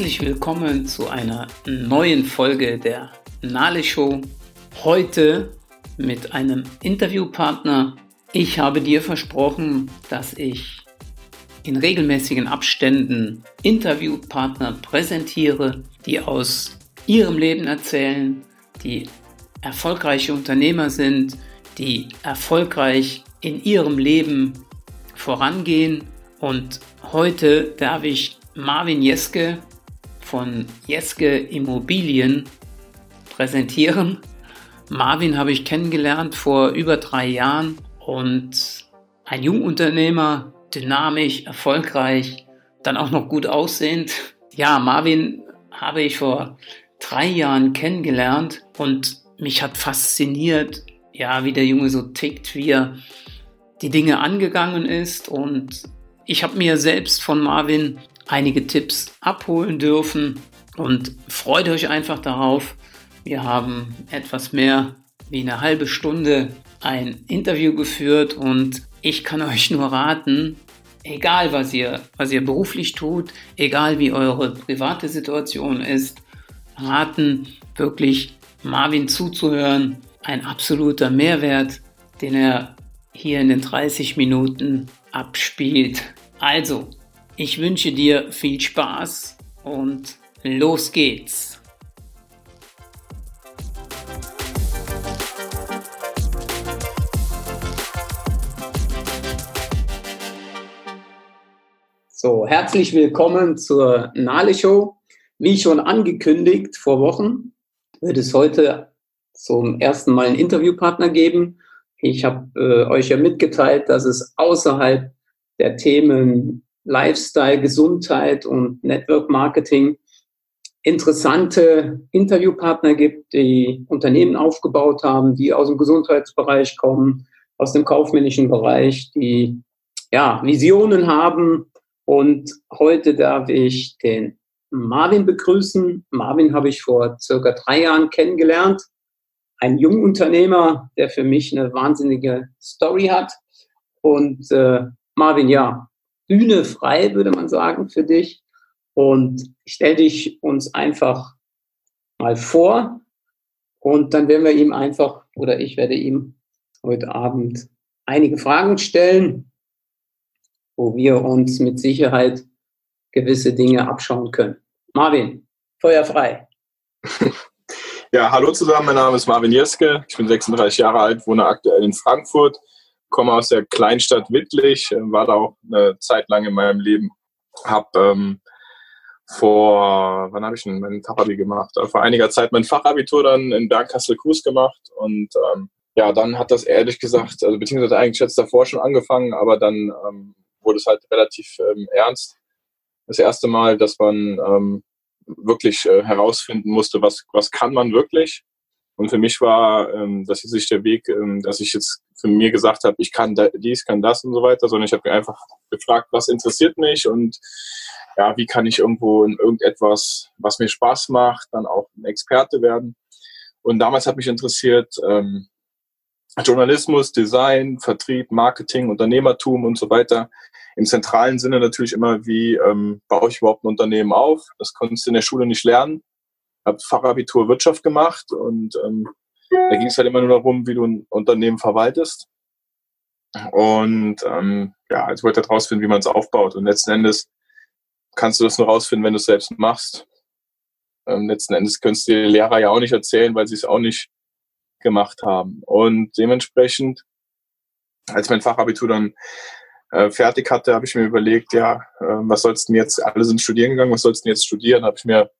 Herzlich willkommen zu einer neuen Folge der Nale Show. Heute mit einem Interviewpartner. Ich habe dir versprochen, dass ich in regelmäßigen Abständen Interviewpartner präsentiere, die aus ihrem Leben erzählen, die erfolgreiche Unternehmer sind, die erfolgreich in ihrem Leben vorangehen. Und heute darf ich Marvin Jeske von Jeske Immobilien präsentieren. Marvin habe ich kennengelernt vor über drei Jahren und ein Jungunternehmer, dynamisch, erfolgreich, dann auch noch gut aussehend. Ja, Marvin habe ich vor drei Jahren kennengelernt und mich hat fasziniert, ja, wie der Junge so tickt, wie er die Dinge angegangen ist und ich habe mir selbst von Marvin einige Tipps abholen dürfen und freut euch einfach darauf. Wir haben etwas mehr wie eine halbe Stunde ein Interview geführt und ich kann euch nur raten, egal was ihr, was ihr beruflich tut, egal wie eure private Situation ist, raten wirklich Marvin zuzuhören. Ein absoluter Mehrwert, den er hier in den 30 Minuten abspielt. Also, ich wünsche dir viel Spaß und los geht's. So, herzlich willkommen zur Nale Show. Wie schon angekündigt vor Wochen, wird es heute zum ersten Mal einen Interviewpartner geben. Ich habe äh, euch ja mitgeteilt, dass es außerhalb der Themen Lifestyle, Gesundheit und Network Marketing interessante Interviewpartner gibt, die Unternehmen aufgebaut haben, die aus dem Gesundheitsbereich kommen, aus dem kaufmännischen Bereich, die ja, Visionen haben. Und heute darf ich den Marvin begrüßen. Marvin habe ich vor circa drei Jahren kennengelernt. Ein Jungunternehmer, der für mich eine wahnsinnige Story hat. Und äh, Marvin, ja, Bühne frei, würde man sagen, für dich. Und stell dich uns einfach mal vor und dann werden wir ihm einfach oder ich werde ihm heute Abend einige Fragen stellen, wo wir uns mit Sicherheit gewisse Dinge abschauen können. Marvin, Feuer frei. Ja, hallo zusammen, mein Name ist Marvin Jeske, ich bin 36 Jahre alt, wohne aktuell in Frankfurt komme aus der Kleinstadt Wittlich, äh, war da auch eine Zeit lang in meinem Leben. Hab ähm, vor, wann habe ich denn mein Fachabi gemacht? Äh, vor einiger Zeit mein Fachabitur dann in Bergkassel-Kues gemacht und ähm, ja, dann hat das ehrlich gesagt, also beziehungsweise eigentlich jetzt davor schon angefangen, aber dann ähm, wurde es halt relativ ähm, ernst. Das erste Mal, dass man ähm, wirklich äh, herausfinden musste, was, was kann man wirklich und für mich war ähm, das ist nicht der Weg, ähm, dass ich jetzt für mir gesagt habe, ich kann da, dies, kann das und so weiter, sondern ich habe mir einfach gefragt, was interessiert mich und ja, wie kann ich irgendwo in irgendetwas, was mir Spaß macht, dann auch ein Experte werden. Und damals hat mich interessiert ähm, Journalismus, Design, Vertrieb, Marketing, Unternehmertum und so weiter. Im zentralen Sinne natürlich immer, wie ähm, baue ich überhaupt ein Unternehmen auf? Das konntest du in der Schule nicht lernen habe Fachabitur Wirtschaft gemacht und ähm, da ging es halt immer nur darum, wie du ein Unternehmen verwaltest. Und ähm, ja, also wollte halt rausfinden, wie man es aufbaut. Und letzten Endes kannst du das nur rausfinden, wenn du es selbst machst. Ähm, letzten Endes könntest du die Lehrer ja auch nicht erzählen, weil sie es auch nicht gemacht haben. Und dementsprechend, als mein Fachabitur dann äh, fertig hatte, habe ich mir überlegt, ja, äh, was sollst du denn jetzt, alle sind studieren gegangen, was sollst du denn jetzt studieren? Habe ich mir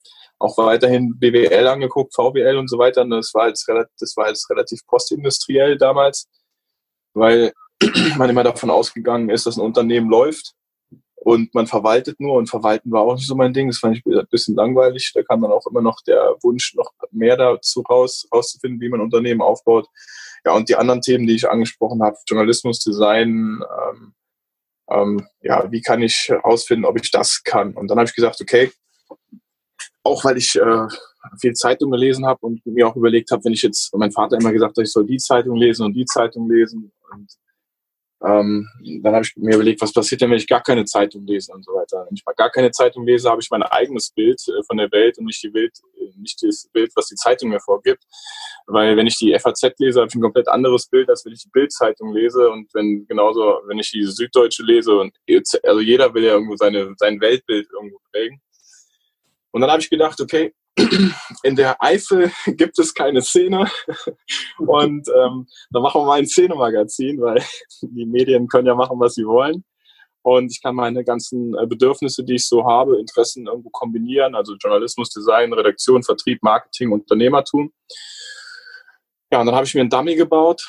auch weiterhin BWL angeguckt, VWL und so weiter. Und das war jetzt relativ, das war jetzt relativ postindustriell damals, weil man immer davon ausgegangen ist, dass ein Unternehmen läuft und man verwaltet nur und verwalten war auch nicht so mein Ding. Das fand ich ein bisschen langweilig. Da kam dann auch immer noch der Wunsch, noch mehr dazu raus, rauszufinden, wie man Unternehmen aufbaut. Ja, und die anderen Themen, die ich angesprochen habe, Journalismus, Design, ähm, ähm, ja, wie kann ich herausfinden, ob ich das kann? Und dann habe ich gesagt, okay, auch weil ich äh, viel Zeitung gelesen habe und mir auch überlegt habe, wenn ich jetzt, mein Vater immer gesagt hat, ich soll die Zeitung lesen und die Zeitung lesen. Und ähm, dann habe ich mir überlegt, was passiert denn, wenn ich gar keine Zeitung lese und so weiter. Wenn ich mal gar keine Zeitung lese, habe ich mein eigenes Bild äh, von der Welt und nicht die Welt, äh, nicht das Bild, was die Zeitung mir vorgibt. Weil wenn ich die FAZ lese, habe ich ein komplett anderes Bild, als wenn ich die Bildzeitung lese und wenn genauso, wenn ich die Süddeutsche lese und also jeder will ja irgendwo seine sein Weltbild irgendwo prägen. Und dann habe ich gedacht, okay, in der Eifel gibt es keine Szene und ähm, dann machen wir mal ein Szenemagazin, weil die Medien können ja machen, was sie wollen. Und ich kann meine ganzen äh, Bedürfnisse, die ich so habe, Interessen irgendwo kombinieren, also Journalismus, Design, Redaktion, Vertrieb, Marketing, Unternehmertum. Ja, und dann habe ich mir einen Dummy gebaut,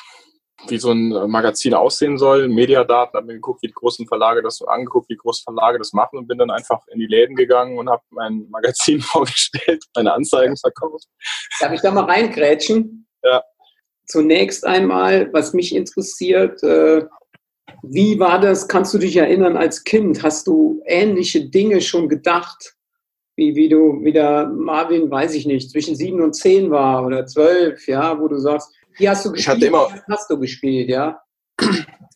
wie so ein äh, Magazin aussehen soll, Mediadaten, habe mir geguckt, wie die großen Verlage das angeguckt, wie große Verlage das machen und bin dann einfach in die Läden gegangen und habe mein Magazin vorgestellt, meine Anzeigen verkauft. Darf ich da mal reingrätschen? Ja. Zunächst einmal, was mich interessiert, äh, wie war das, kannst du dich erinnern als Kind? Hast du ähnliche Dinge schon gedacht? Wie, wie du, wie der Marvin, weiß ich nicht, zwischen sieben und zehn war oder zwölf, ja, wo du sagst, wie hast du gespielt? Ich hatte immer, hast du gespielt, ja?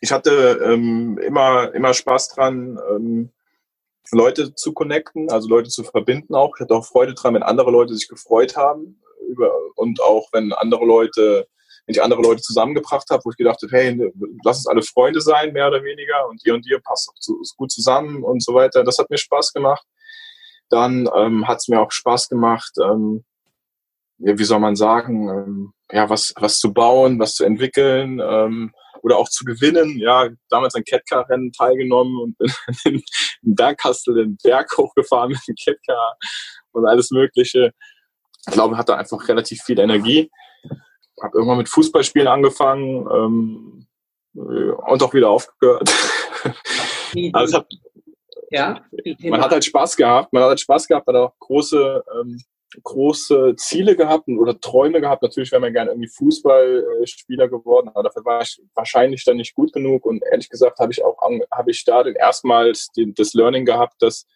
Ich hatte ähm, immer, immer Spaß dran, ähm, Leute zu connecten, also Leute zu verbinden auch. Ich hatte auch Freude dran, wenn andere Leute sich gefreut haben über, und auch wenn andere Leute, wenn ich andere Leute zusammengebracht habe, wo ich gedacht habe, hey, lass uns alle Freunde sein, mehr oder weniger, und ihr und ihr passt gut zusammen und so weiter. Das hat mir Spaß gemacht. Dann ähm, hat es mir auch Spaß gemacht, ähm, wie soll man sagen, ähm, ja, was, was zu bauen, was zu entwickeln ähm, oder auch zu gewinnen. Ja, damals an Catcar-Rennen teilgenommen und bin in, in Bergkastel den Berg hochgefahren mit dem Catcar und alles Mögliche. Ich glaube, hatte einfach relativ viel Energie. Habe irgendwann mit Fußballspielen angefangen ähm, und auch wieder aufgehört. also hat, ja, man hat halt Spaß gehabt. Man hat halt Spaß gehabt, hat auch große ähm, große Ziele gehabt oder Träume gehabt. Natürlich wäre man gerne irgendwie Fußballspieler geworden, aber dafür war ich wahrscheinlich dann nicht gut genug. Und ehrlich gesagt habe ich auch habe ich da den erstmals das Learning gehabt, dass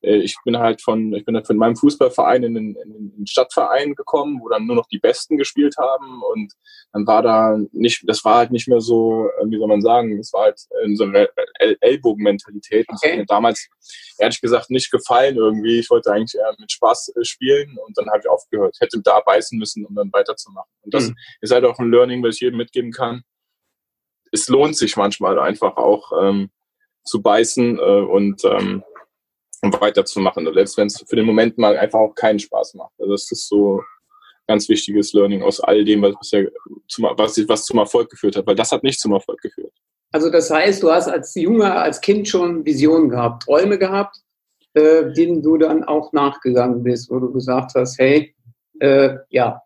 ich bin halt von, ich bin halt von meinem Fußballverein in den, in den Stadtverein gekommen, wo dann nur noch die Besten gespielt haben und dann war da nicht, das war halt nicht mehr so, äh, wie soll man sagen, das war halt so eine Ellbogenmentalität. Das okay. hat mir damals ehrlich gesagt nicht gefallen irgendwie. Ich wollte eigentlich eher mit Spaß äh, spielen und dann habe ich aufgehört. Hätte da beißen müssen, um dann weiterzumachen. Und das mhm. ist halt auch ein Learning, was ich jedem mitgeben kann. Es lohnt sich manchmal einfach auch ähm, zu beißen äh, und ähm, um weiterzumachen. Selbst wenn es für den Moment mal einfach auch keinen Spaß macht. Also das ist so ganz wichtiges Learning aus all dem, was, ja zum, was, was zum Erfolg geführt hat, weil das hat nicht zum Erfolg geführt. Also das heißt, du hast als Junger, als Kind schon Visionen gehabt, Träume gehabt, äh, denen du dann auch nachgegangen bist, wo du gesagt hast, hey, äh, ja,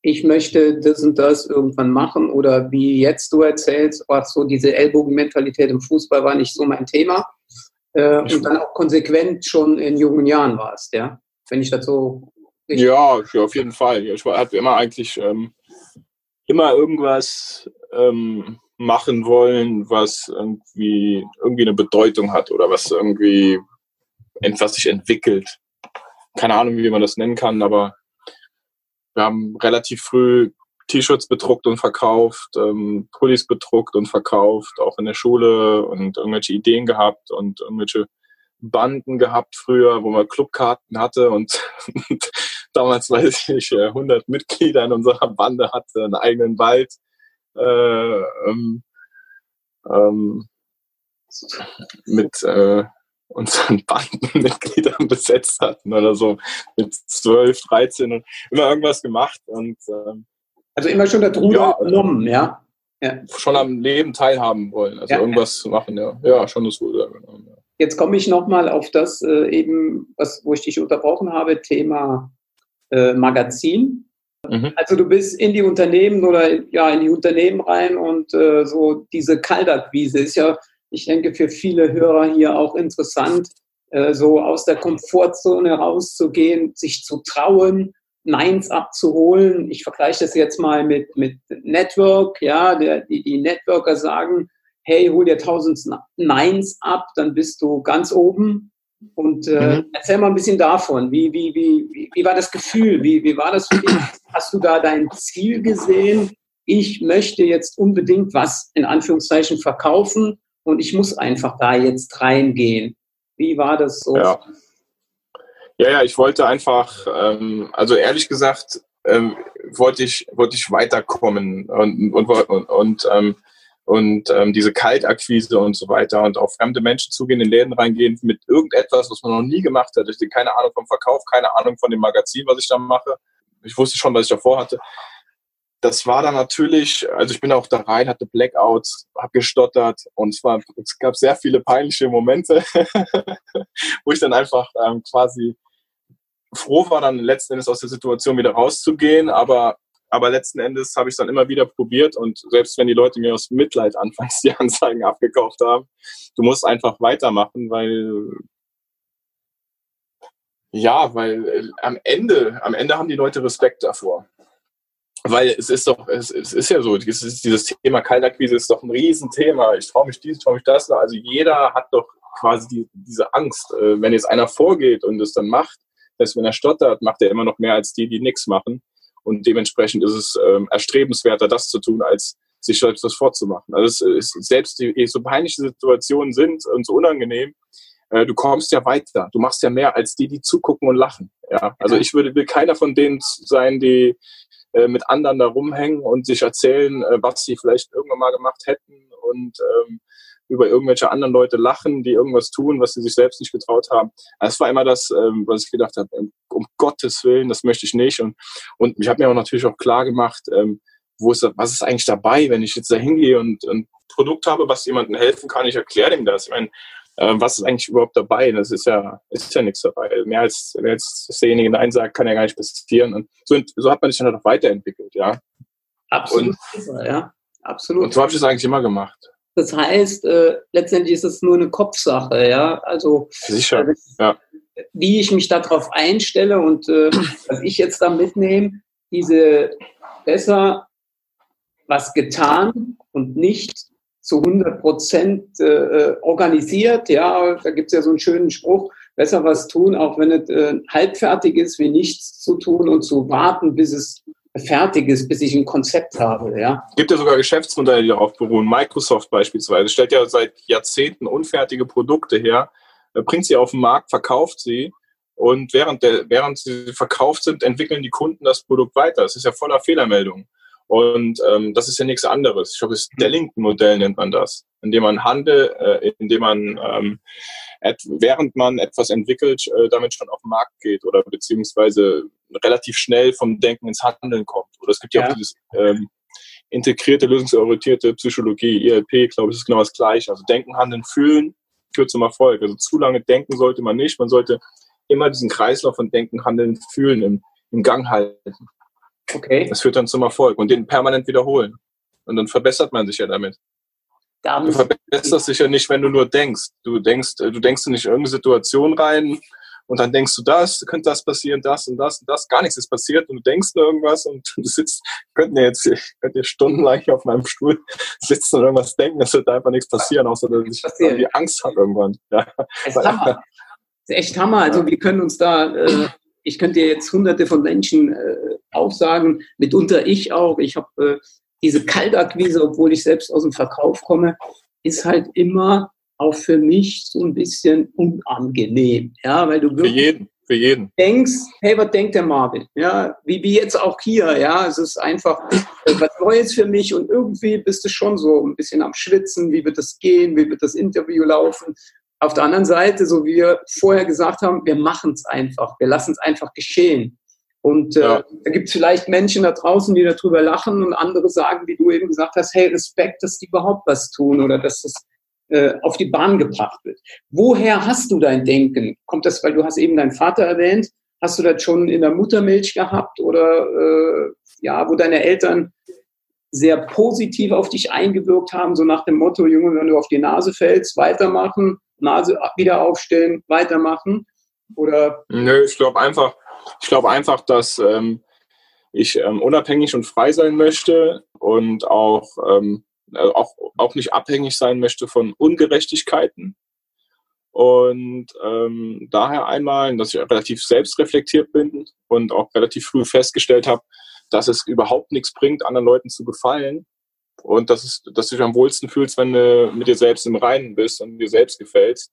ich möchte das und das irgendwann machen oder wie jetzt du erzählst, ach so diese Ellbogenmentalität im Fußball war nicht so mein Thema äh, und dann auch konsequent schon in jungen Jahren warst, ja? Wenn ich das so. Ja, ja, auf jeden Fall. Ich hatte immer eigentlich ähm, immer irgendwas ähm, machen wollen, was irgendwie, irgendwie eine Bedeutung hat oder was irgendwie etwas sich entwickelt. Keine Ahnung, wie man das nennen kann, aber wir haben relativ früh T-Shirts bedruckt und verkauft, ähm, Pullis bedruckt und verkauft, auch in der Schule und irgendwelche Ideen gehabt und irgendwelche Banden gehabt früher, wo man Clubkarten hatte und, damals weiß ich 100 Mitglieder in unserer Bande hatte, einen eigenen Wald äh, ähm, ähm, mit äh, unseren Bandenmitgliedern besetzt hatten oder so mit 12, 13 und immer irgendwas gemacht und ähm, also immer schon der Ruder ja, genommen, ja? ja? Schon am Leben teilhaben wollen, also ja, irgendwas zu machen, ja. Ja, schon das Ruder genommen. Ja. Jetzt komme ich nochmal auf das äh, eben, was, wo ich dich unterbrochen habe, Thema äh, Magazin. Mhm. Also du bist in die Unternehmen oder ja in die Unternehmen rein und äh, so diese Kaltakquise ist ja, ich denke, für viele Hörer hier auch interessant, äh, so aus der Komfortzone rauszugehen, sich zu trauen, Neins abzuholen. Ich vergleiche das jetzt mal mit, mit Network, ja, der, die, die Networker sagen, hey, hol dir 1000 Neins ab, dann bist du ganz oben. Und äh, mhm. erzähl mal ein bisschen davon. Wie, wie, wie, wie, wie war das Gefühl? Wie, wie war das für dich? Hast du da dein Ziel gesehen? ich möchte jetzt unbedingt was in Anführungszeichen verkaufen und ich muss einfach da jetzt reingehen. Wie war das so? Ja, ja, ja ich wollte einfach, ähm, also ehrlich gesagt, ähm, wollte ich, wollte ich weiterkommen und, und, und, und ähm, und ähm, diese Kaltakquise und so weiter und auf fremde Menschen zugehen, in Läden reingehen mit irgendetwas, was man noch nie gemacht hat. Ich hatte keine Ahnung vom Verkauf, keine Ahnung von dem Magazin, was ich da mache. Ich wusste schon, was ich davor hatte. Das war dann natürlich, also ich bin auch da rein, hatte Blackouts, habe gestottert und es, war, es gab sehr viele peinliche Momente, wo ich dann einfach ähm, quasi froh war, dann letzten Endes aus der Situation wieder rauszugehen, aber aber letzten Endes habe ich es dann immer wieder probiert und selbst wenn die Leute mir aus Mitleid anfangs die Anzeigen abgekauft haben, du musst einfach weitermachen, weil ja, weil äh, am Ende, am Ende haben die Leute Respekt davor. Weil es ist doch, es, es ist ja so, dieses, dieses Thema Kaltakquise ist doch ein Riesenthema. Ich traue mich dies, ich traue mich das. Also jeder hat doch quasi die, diese Angst. Äh, wenn jetzt einer vorgeht und es dann macht, dass wenn er stottert, macht er immer noch mehr als die, die nichts machen. Und dementsprechend ist es ähm, erstrebenswerter, das zu tun, als sich selbst das vorzumachen. Also es ist, selbst die, so peinliche Situationen sind und so unangenehm, äh, du kommst ja weiter. Du machst ja mehr als die, die zugucken und lachen. Ja, also ich würde will keiner von denen sein, die äh, mit anderen da rumhängen und sich erzählen, äh, was sie vielleicht irgendwann mal gemacht hätten und ähm, über irgendwelche anderen Leute lachen, die irgendwas tun, was sie sich selbst nicht getraut haben. Das war immer das, ähm, was ich gedacht habe, um Gottes Willen, das möchte ich nicht. Und, und ich habe mir auch natürlich auch klar gemacht, ähm, wo ist, was ist eigentlich dabei, wenn ich jetzt da hingehe und ein Produkt habe, was jemandem helfen kann, ich erkläre dem das. Ich meine, äh, was ist eigentlich überhaupt dabei? Das ist ja, ist ja nichts dabei. Mehr als, mehr als derjenige Nein sagt, kann ja gar nicht passieren. Und so, so hat man sich dann auch weiterentwickelt, ja. Absolut, und, ja. Absolut. Und so habe ich es eigentlich immer gemacht. Das heißt, äh, letztendlich ist es nur eine Kopfsache, ja. Also Sicher, äh, ja. wie ich mich darauf einstelle und äh, was ich jetzt da mitnehme, diese besser was getan und nicht zu 100 Prozent äh, organisiert. Ja, da gibt es ja so einen schönen Spruch, besser was tun, auch wenn es äh, halbfertig ist, wie nichts zu tun und zu warten, bis es fertig ist, bis ich ein Konzept habe. Ja. Gibt ja sogar Geschäftsmodelle, die darauf beruhen. Microsoft beispielsweise stellt ja seit Jahrzehnten unfertige Produkte her, äh, bringt sie auf den Markt, verkauft sie und während, der, während sie verkauft sind, entwickeln die Kunden das Produkt weiter. Es ist ja voller Fehlermeldungen. Und ähm, das ist ja nichts anderes. Ich glaube, das Stellington-Modell nennt man das, indem man Handel, äh, indem man ähm, während man etwas entwickelt, äh, damit schon auf den Markt geht oder beziehungsweise relativ schnell vom Denken ins Handeln kommt. Oder es gibt ja, ja auch dieses ähm, integrierte, lösungsorientierte Psychologie, ILP, glaube ich, ist genau das Gleiche. Also Denken, Handeln, Fühlen führt zum Erfolg. Also zu lange denken sollte man nicht. Man sollte immer diesen Kreislauf von Denken, Handeln, Fühlen im, im Gang halten. Okay. Das führt dann zum Erfolg und den permanent wiederholen. Und dann verbessert man sich ja damit. Du verbesserst dich ja nicht, wenn du nur denkst. Du denkst, äh, du denkst nicht in irgendeine Situation rein und dann denkst du das, könnte das passieren, das und das und das. Gar nichts ist passiert und du denkst nur irgendwas und du sitzt, könnten ja jetzt, könnt ihr stundenlang hier auf meinem Stuhl sitzen und irgendwas denken, es wird einfach nichts passieren, außer dass ich irgendwie Angst habe irgendwann. Ja. Das ist Hammer. Das ist echt Hammer. Also wir können uns da, äh, ich könnte dir jetzt hunderte von Menschen äh, aufsagen, mitunter ich auch. Ich habe äh, diese Kaltakquise, obwohl ich selbst aus dem Verkauf komme, ist halt immer auch für mich so ein bisschen unangenehm. Ja, weil du wirklich für jeden, für jeden. denkst, hey, was denkt der Marvin? Ja, wie, wie jetzt auch hier. Ja, es ist einfach äh, was Neues für mich und irgendwie bist du schon so ein bisschen am Schwitzen. Wie wird das gehen? Wie wird das Interview laufen? Auf der anderen Seite, so wie wir vorher gesagt haben, wir machen es einfach. Wir lassen es einfach geschehen. Und äh, ja. da gibt es vielleicht Menschen da draußen, die darüber lachen und andere sagen, wie du eben gesagt hast, hey, Respekt, dass die überhaupt was tun oder dass das äh, auf die Bahn gebracht wird. Woher hast du dein Denken? Kommt das, weil du hast eben deinen Vater erwähnt, hast du das schon in der Muttermilch gehabt oder äh, ja, wo deine Eltern sehr positiv auf dich eingewirkt haben, so nach dem Motto, Junge, wenn du auf die Nase fällst, weitermachen, Nase wieder aufstellen, weitermachen? Oder? Nö, ich glaube einfach, ich glaube einfach, dass ähm, ich ähm, unabhängig und frei sein möchte und auch, ähm, äh, auch, auch nicht abhängig sein möchte von Ungerechtigkeiten. Und ähm, daher einmal, dass ich relativ selbstreflektiert bin und auch relativ früh festgestellt habe, dass es überhaupt nichts bringt, anderen Leuten zu gefallen. Und dass, es, dass du dich am wohlsten fühlst, wenn du mit dir selbst im Reinen bist und dir selbst gefällst.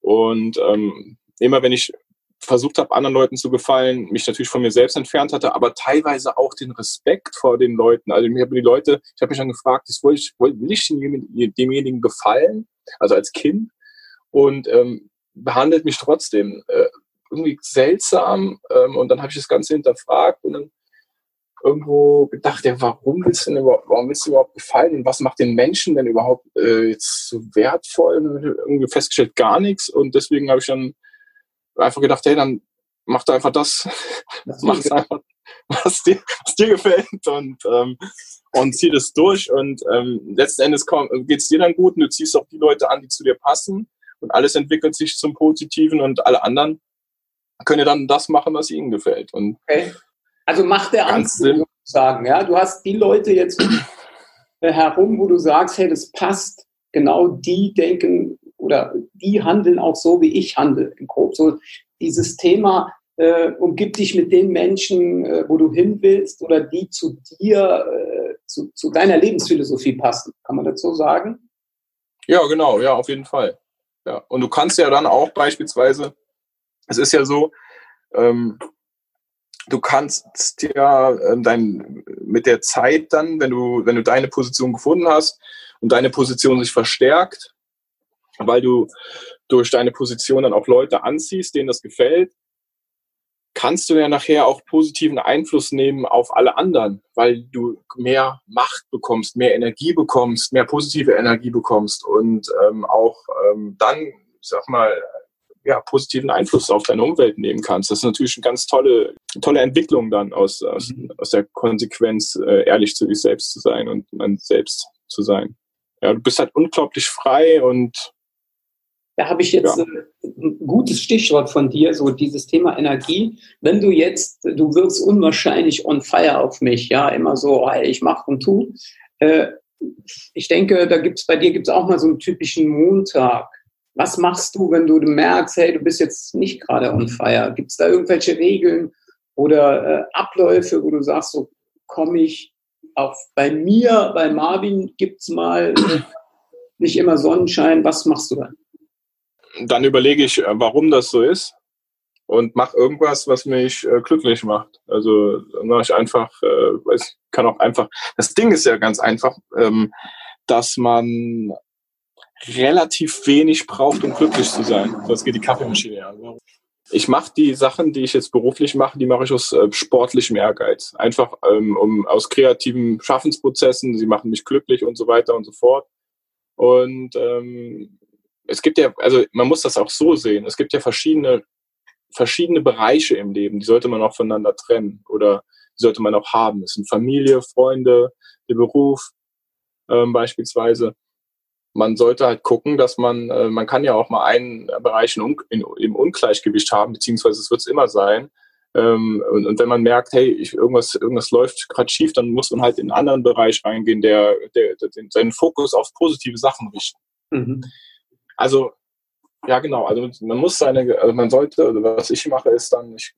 Und ähm, immer wenn ich versucht habe, anderen Leuten zu gefallen, mich natürlich von mir selbst entfernt hatte, aber teilweise auch den Respekt vor den Leuten. Also mir haben die Leute, ich habe mich dann gefragt, ich wollte, will ich demjenigen gefallen, also als Kind, und ähm, behandelt mich trotzdem äh, irgendwie seltsam. Ähm, und dann habe ich das Ganze hinterfragt und dann irgendwo gedacht, ja, warum willst du denn überhaupt, warum willst du überhaupt gefallen? Und was macht den Menschen denn überhaupt äh, jetzt so wertvoll? Und irgendwie festgestellt gar nichts. Und deswegen habe ich dann einfach gedacht, hey, dann mach da einfach das, mach einfach, was dir, was dir gefällt. Und, ähm, und zieh das durch. Und ähm, letzten Endes geht es dir dann gut. Und du ziehst auch die Leute an, die zu dir passen. Und alles entwickelt sich zum Positiven. Und alle anderen können dann das machen, was ihnen gefällt. Und okay. Also macht der Anzug sagen, ja, du hast die Leute jetzt herum, wo du sagst, hey, das passt, genau die denken oder die handeln auch so, wie ich handle im Grob. So dieses Thema, äh, umgib dich mit den Menschen, äh, wo du hin willst oder die zu dir, äh, zu, zu deiner Lebensphilosophie passen. Kann man dazu sagen? Ja, genau, ja, auf jeden Fall. Ja. Und du kannst ja dann auch beispielsweise, es ist ja so, ähm, du kannst ja ähm, dein, mit der Zeit dann, wenn du, wenn du deine Position gefunden hast und deine Position sich verstärkt, weil du durch deine Position dann auch Leute anziehst, denen das gefällt, kannst du ja nachher auch positiven Einfluss nehmen auf alle anderen, weil du mehr Macht bekommst, mehr Energie bekommst, mehr positive Energie bekommst und ähm, auch ähm, dann, sag mal, ja, positiven Einfluss auf deine Umwelt nehmen kannst. Das ist natürlich eine ganz tolle, tolle Entwicklung dann aus, aus, mhm. aus der Konsequenz, äh, ehrlich zu dich selbst zu sein und man selbst zu sein. Ja, du bist halt unglaublich frei und da habe ich jetzt ja. Äh, ein gutes Stichwort von dir, so dieses Thema Energie. Wenn du jetzt, du wirkst unwahrscheinlich on fire auf mich, ja, immer so, hey, ich mache und tu. Äh, ich denke, da gibt's bei dir gibt's auch mal so einen typischen Montag. Was machst du, wenn du merkst, hey, du bist jetzt nicht gerade on fire? Gibt es da irgendwelche Regeln oder äh, Abläufe, wo du sagst, so komme ich auch bei mir, bei Marvin gibt es mal nicht immer Sonnenschein. Was machst du dann? dann überlege ich, äh, warum das so ist und mache irgendwas, was mich äh, glücklich macht. Also mache ich einfach, äh, weiß, kann auch einfach. Das Ding ist ja ganz einfach, ähm, dass man relativ wenig braucht, um glücklich zu sein. Das geht die Kaffeemaschine an. Ich mache die Sachen, die ich jetzt beruflich mache, die mache ich aus äh, sportlichem Ehrgeiz. Einfach ähm, um aus kreativen Schaffensprozessen. Sie machen mich glücklich und so weiter und so fort. Und ähm, es gibt ja, also man muss das auch so sehen, es gibt ja verschiedene, verschiedene Bereiche im Leben, die sollte man auch voneinander trennen oder die sollte man auch haben. Es sind Familie, Freunde, der Beruf ähm, beispielsweise. Man sollte halt gucken, dass man, äh, man kann ja auch mal einen Bereich im Ungleichgewicht haben, beziehungsweise es wird es immer sein. Ähm, und, und, wenn man merkt, hey, ich, irgendwas, irgendwas läuft gerade schief, dann muss man halt in einen anderen Bereich reingehen, der, der, der seinen Fokus auf positive Sachen richten. Mhm. Also, ja, genau. Also man muss seine, also man sollte, also was ich mache, ist dann, ich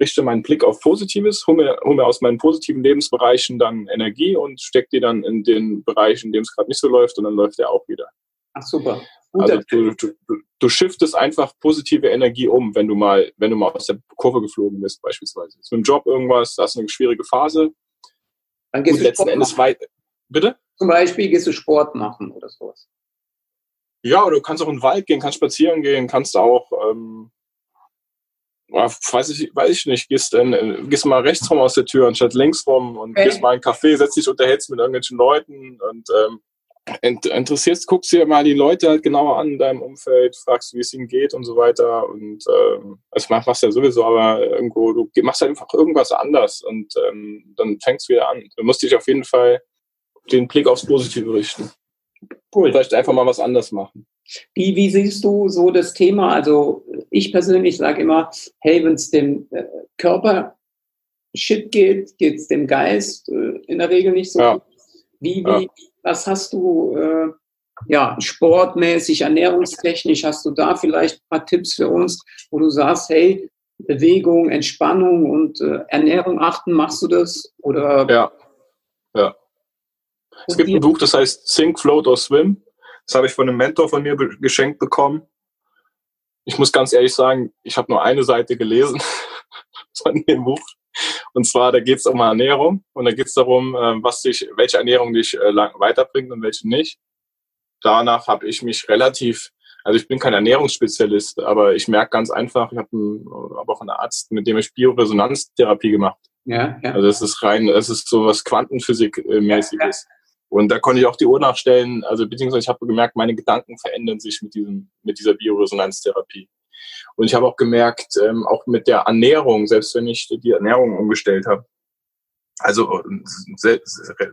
richte meinen Blick auf Positives, hole mir, hol mir aus meinen positiven Lebensbereichen dann Energie und stecke die dann in den Bereich, in dem es gerade nicht so läuft und dann läuft der auch wieder. Ach super. also du, du, du shiftest einfach positive Energie um, wenn du mal, wenn du mal aus der Kurve geflogen bist, beispielsweise. Ist mit dem Job irgendwas, hast eine schwierige Phase. Dann gehst und du letzten Endes weit. Bitte? Zum Beispiel gehst du Sport machen oder sowas. Ja, du kannst auch in den Wald gehen, kannst spazieren gehen, kannst auch, ähm, weiß ich, weiß ich nicht, gehst, in, gehst mal rechts rum aus der Tür anstatt links rum und okay. gehst mal in einen Café, setzt dich, unterhältst mit irgendwelchen Leuten und ähm, interessierst, guckst dir mal die Leute halt genauer an in deinem Umfeld, fragst, wie es ihnen geht und so weiter. Und ähm, das machst du ja sowieso, aber irgendwo, du machst halt einfach irgendwas anders und ähm, dann fängst du wieder an. Du musst dich auf jeden Fall den Blick aufs Positive richten. Cool. Vielleicht einfach mal was anders machen. Wie, wie siehst du so das Thema? Also ich persönlich sage immer, hey, wenn es dem äh, Körper shit geht, geht es dem Geist äh, in der Regel nicht so. Ja. Wie, wie, ja. was hast du, äh, ja, sportmäßig, ernährungstechnisch, hast du da vielleicht ein paar Tipps für uns, wo du sagst, hey, Bewegung, Entspannung und äh, Ernährung achten? Machst du das? Oder? Ja, ja. Es gibt ein Buch, das heißt Think, Float or Swim. Das habe ich von einem Mentor von mir geschenkt bekommen. Ich muss ganz ehrlich sagen, ich habe nur eine Seite gelesen von dem Buch. Und zwar, da geht es um Ernährung und da geht es darum, äh, was dich, welche Ernährung dich äh, weiterbringt und welche nicht. Danach habe ich mich relativ, also ich bin kein Ernährungsspezialist, aber ich merke ganz einfach, ich habe hab auch einen Arzt, mit dem ich Bioresonanztherapie gemacht. Ja, ja. Also das ist rein, das ist so was Quantenphysik-mäßiges. Und da konnte ich auch die Uhr nachstellen, also beziehungsweise ich habe gemerkt, meine Gedanken verändern sich mit diesem, mit dieser Bioresonanztherapie. Und ich habe auch gemerkt, ähm, auch mit der Ernährung, selbst wenn ich die Ernährung umgestellt habe, also sehr,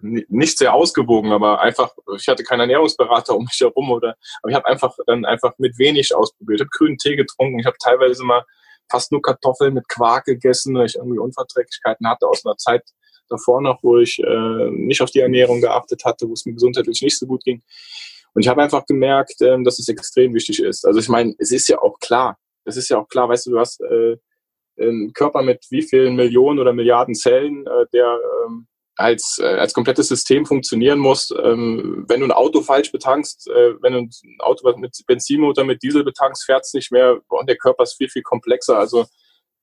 nicht sehr ausgewogen, aber einfach, ich hatte keinen Ernährungsberater um mich herum oder, aber ich habe einfach dann einfach mit wenig ausprobiert. Ich habe grünen Tee getrunken, ich habe teilweise mal fast nur Kartoffeln mit Quark gegessen, weil ich irgendwie Unverträglichkeiten hatte aus einer Zeit davor noch, wo ich äh, nicht auf die Ernährung geachtet hatte, wo es mir gesundheitlich nicht so gut ging. Und ich habe einfach gemerkt, äh, dass es extrem wichtig ist. Also ich meine, es ist ja auch klar, es ist ja auch klar, weißt du, du hast äh, einen Körper mit wie vielen Millionen oder Milliarden Zellen, äh, der ähm, als, äh, als komplettes System funktionieren muss. Ähm, wenn du ein Auto falsch betankst, äh, wenn du ein Auto mit Benzin oder mit Diesel betankst, fährt es nicht mehr und der Körper ist viel, viel komplexer. Also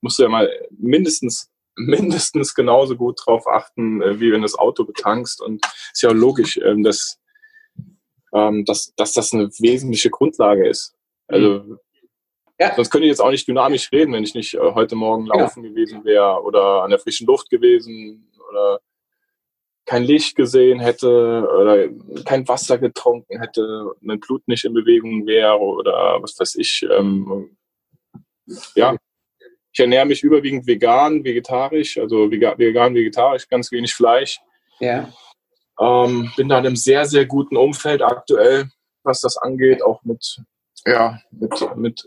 musst du ja mal mindestens mindestens genauso gut drauf achten, äh, wie wenn du das Auto betankst. Und ist ja auch logisch, ähm, dass, ähm, dass, dass das eine wesentliche Grundlage ist. Also mhm. Ja. Sonst könnte ich jetzt auch nicht dynamisch reden, wenn ich nicht äh, heute Morgen laufen ja. gewesen wäre oder an der frischen Luft gewesen oder kein Licht gesehen hätte oder kein Wasser getrunken hätte, mein Blut nicht in Bewegung wäre oder was weiß ich. Ähm, ja, ich ernähre mich überwiegend vegan, vegetarisch, also vegan, vegetarisch, ganz wenig Fleisch. Ja. Ähm, bin da in einem sehr, sehr guten Umfeld aktuell, was das angeht, auch mit, ja, mit, mit,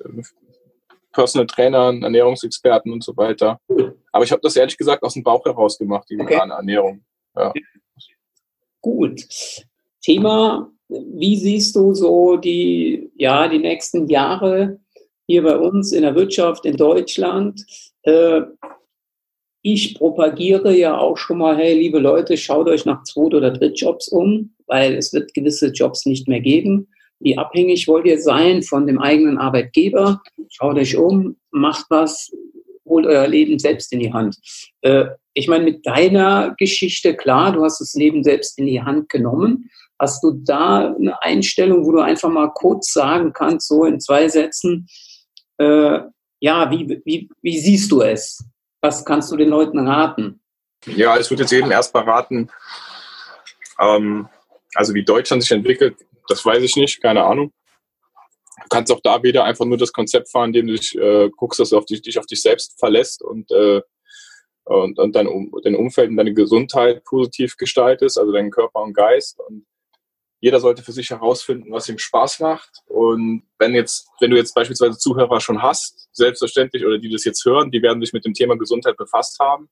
Personal Trainern, Ernährungsexperten und so weiter. Aber ich habe das ehrlich gesagt aus dem Bauch heraus gemacht, die okay. vegane Ernährung. Ja. Gut. Thema, wie siehst du so die, ja, die nächsten Jahre hier bei uns in der Wirtschaft in Deutschland? Äh, ich propagiere ja auch schon mal, hey, liebe Leute, schaut euch nach Zweit- oder Drittjobs um, weil es wird gewisse Jobs nicht mehr geben. Wie abhängig wollt ihr sein von dem eigenen Arbeitgeber? Schaut euch um, macht was, holt euer Leben selbst in die Hand. Äh, ich meine, mit deiner Geschichte, klar, du hast das Leben selbst in die Hand genommen. Hast du da eine Einstellung, wo du einfach mal kurz sagen kannst, so in zwei Sätzen, äh, ja, wie, wie, wie siehst du es? Was kannst du den Leuten raten? Ja, ich würde jetzt jedem erstmal raten, ähm, also wie Deutschland sich entwickelt, das weiß ich nicht, keine Ahnung. Du kannst auch da wieder einfach nur das Konzept fahren, indem du dich, äh, guckst, dass du auf dich, dich auf dich selbst verlässt und, äh, und, und dein, um, dein Umfeld und deine Gesundheit positiv gestaltest, also deinen Körper und Geist. Und jeder sollte für sich herausfinden, was ihm Spaß macht. Und wenn jetzt, wenn du jetzt beispielsweise Zuhörer schon hast, selbstverständlich, oder die das jetzt hören, die werden sich mit dem Thema Gesundheit befasst haben.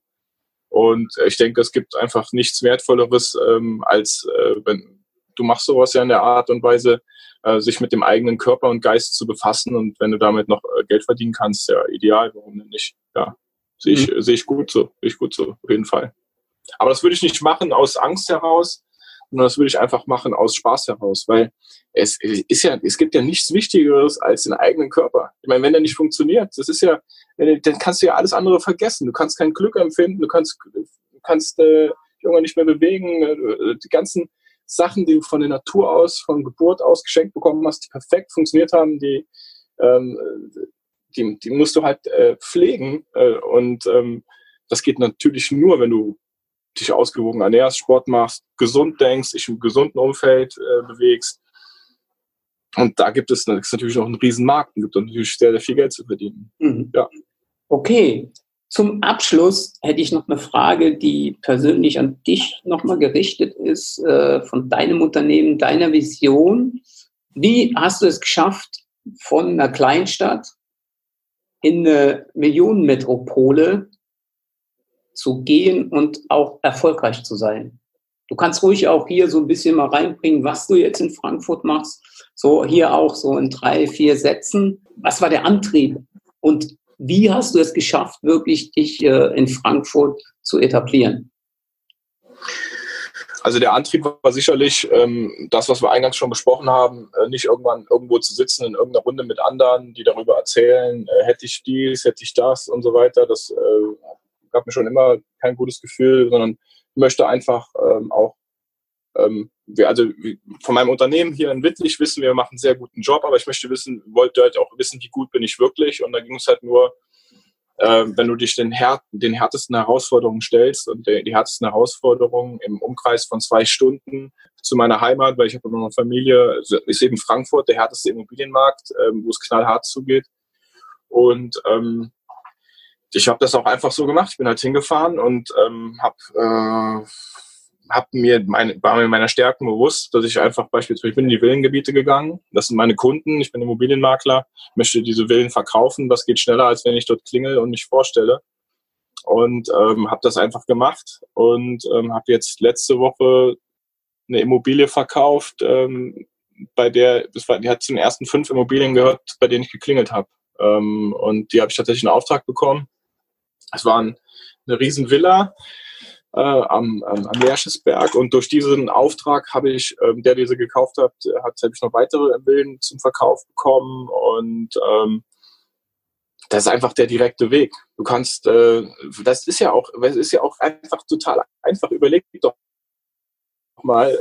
Und ich denke, es gibt einfach nichts Wertvolleres, ähm, als äh, wenn, du machst sowas ja in der Art und Weise, äh, sich mit dem eigenen Körper und Geist zu befassen und wenn du damit noch äh, Geld verdienen kannst, ja ideal, warum denn nicht? Ja, sehe ich, mhm. sehe ich gut so, sehe ich gut so, auf jeden Fall. Aber das würde ich nicht machen aus Angst heraus, sondern das würde ich einfach machen aus Spaß heraus, weil es ist ja, es gibt ja nichts Wichtigeres als den eigenen Körper. Ich meine, wenn der nicht funktioniert, das ist ja, dann kannst du ja alles andere vergessen. Du kannst kein Glück empfinden, du kannst, kannst äh, Junge nicht mehr bewegen, äh, die ganzen Sachen, die du von der Natur aus, von Geburt aus geschenkt bekommen hast, die perfekt funktioniert haben, die, ähm, die, die musst du halt äh, pflegen. Äh, und ähm, das geht natürlich nur, wenn du dich ausgewogen ernährst, Sport machst, gesund denkst, dich im gesunden Umfeld äh, bewegst. Und da gibt es natürlich noch einen riesen Markt und gibt natürlich sehr, sehr viel Geld zu verdienen. Mhm. Ja. Okay, zum Abschluss hätte ich noch eine Frage, die persönlich an dich nochmal gerichtet ist, äh, von deinem Unternehmen, deiner Vision. Wie hast du es geschafft, von einer Kleinstadt in eine Millionenmetropole zu gehen und auch erfolgreich zu sein? Du kannst ruhig auch hier so ein bisschen mal reinbringen, was du jetzt in Frankfurt machst. So hier auch so in drei, vier Sätzen. Was war der Antrieb? Und Wie hast du es geschafft, wirklich dich äh, in Frankfurt zu etablieren? Also der Antrieb war sicherlich ähm, das, was wir eingangs schon besprochen haben, äh, nicht irgendwann irgendwo zu sitzen in irgendeiner Runde mit anderen, die darüber erzählen, äh, hätte ich dies, hätte ich das und so weiter. Das äh, gab mir schon immer kein gutes Gefühl, sondern möchte einfach ähm, auch, ähm, wir, also von meinem Unternehmen hier in Wittlich wissen wir, machen einen sehr guten Job, aber ich möchte wissen, wollte halt auch wissen, wie gut bin ich wirklich und da ging es halt nur äh, wenn du dich den, Här den härtesten Herausforderungen stellst und die, die härtesten Herausforderungen im Umkreis von zwei Stunden zu meiner Heimat, weil ich habe immer eine Familie, also ist eben Frankfurt, der härteste Immobilienmarkt, ähm, wo es knallhart zugeht. Und ähm, ich habe das auch einfach so gemacht. Ich bin halt hingefahren und ähm, habe äh, hab mir meine, war mir meiner Stärken bewusst, dass ich einfach beispielsweise, ich bin in die Villengebiete gegangen. Das sind meine Kunden. Ich bin Immobilienmakler, möchte diese Villen verkaufen. Das geht schneller, als wenn ich dort klingel und mich vorstelle. Und ähm, habe das einfach gemacht und ähm, habe jetzt letzte Woche eine Immobilie verkauft, ähm, bei der, das war, die hat zu den ersten fünf Immobilien gehört, bei denen ich geklingelt habe. Ähm, und die habe ich tatsächlich einen Auftrag bekommen. Es war ein, eine riesen Villa äh, am, am, am Lerschesberg. Und durch diesen Auftrag habe ich, ähm, der diese gekauft hat, hat habe ich noch weitere Villen zum Verkauf bekommen und ähm, das ist einfach der direkte Weg. Du kannst, äh, das ist ja auch, das ist ja auch einfach total einfach. Überleg doch mal,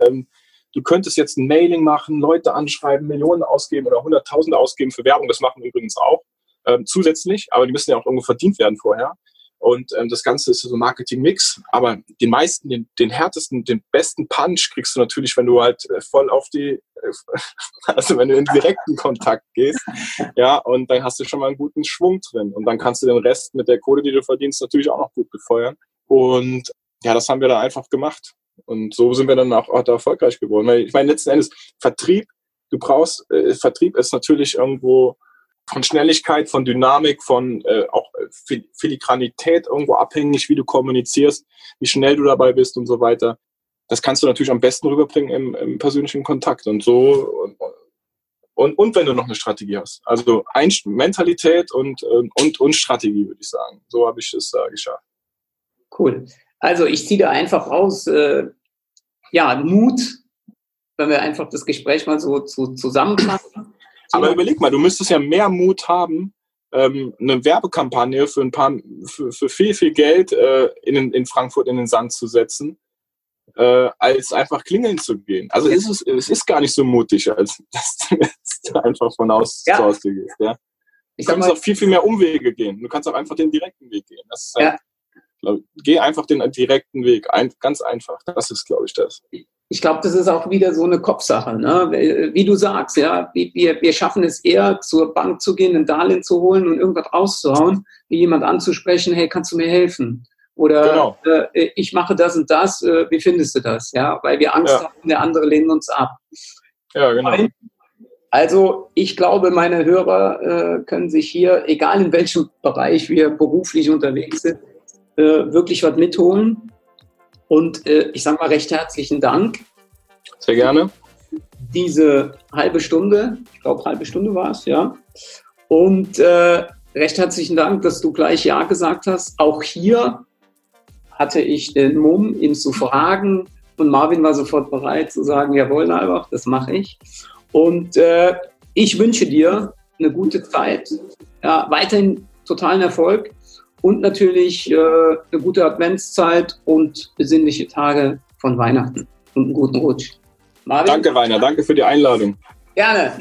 ähm, du könntest jetzt ein Mailing machen, Leute anschreiben, Millionen ausgeben oder Hunderttausende ausgeben für Werbung. Das machen wir übrigens auch ähm, zusätzlich, aber die müssen ja auch irgendwo verdient werden vorher. Und ähm, das Ganze ist so ein Marketing-Mix. Aber den meisten, den, den härtesten, den besten Punch kriegst du natürlich, wenn du halt äh, voll auf die, äh, also wenn du in direkten Kontakt gehst. Ja, und dann hast du schon mal einen guten Schwung drin. Und dann kannst du den Rest mit der Kohle, die du verdienst, natürlich auch noch gut befeuern. Und ja, das haben wir da einfach gemacht. Und so sind wir dann auch, auch da erfolgreich geworden. Weil ich meine, letzten Endes, Vertrieb, du brauchst, äh, Vertrieb ist natürlich irgendwo von Schnelligkeit, von Dynamik, von äh, auch äh, Filigranität irgendwo abhängig, wie du kommunizierst, wie schnell du dabei bist und so weiter. Das kannst du natürlich am besten rüberbringen im, im persönlichen Kontakt und so. Und, und, und wenn du noch eine Strategie hast. Also ein, Mentalität und, und, und Strategie, würde ich sagen. So habe ich es äh, geschafft. Cool. Also ich ziehe da einfach raus, äh, ja, Mut, wenn wir einfach das Gespräch mal so zu, zusammenfassen. Aber überleg mal, du müsstest ja mehr Mut haben, ähm, eine Werbekampagne für ein paar, für, für viel, viel Geld äh, in, in Frankfurt in den Sand zu setzen, äh, als einfach klingeln zu gehen. Also ist es, ist gar nicht so mutig, als dass du jetzt einfach von aus ja. zu Hause gehst. Ja? Du kannst auch viel, viel mehr Umwege gehen. Du kannst auch einfach den direkten Weg gehen. Halt, ja. glaub, geh einfach den direkten Weg. Ein, ganz einfach. Das ist, glaube ich, das ich glaube, das ist auch wieder so eine Kopfsache. Ne? Wie du sagst, ja, wir, wir schaffen es eher, zur Bank zu gehen, ein Darlehen zu holen und irgendwas rauszuhauen, wie jemand anzusprechen, hey, kannst du mir helfen? Oder genau. äh, ich mache das und das, äh, wie findest du das? Ja, weil wir Angst ja. haben, der andere lehnt uns ab. Ja, genau. Also ich glaube, meine Hörer äh, können sich hier, egal in welchem Bereich wir beruflich unterwegs sind, äh, wirklich was mitholen. Und äh, ich sage mal recht herzlichen Dank. Sehr gerne. Diese halbe Stunde, ich glaube, halbe Stunde war es, ja. Und äh, recht herzlichen Dank, dass du gleich Ja gesagt hast. Auch hier hatte ich den Mumm, ihn zu fragen. Und Marvin war sofort bereit zu sagen, jawohl, Albach, das mache ich. Und äh, ich wünsche dir eine gute Zeit, ja, weiterhin totalen Erfolg und natürlich äh, eine gute Adventszeit und besinnliche Tage von Weihnachten und einen guten Rutsch. Marvin? Danke, Rainer. Danke für die Einladung. Gerne.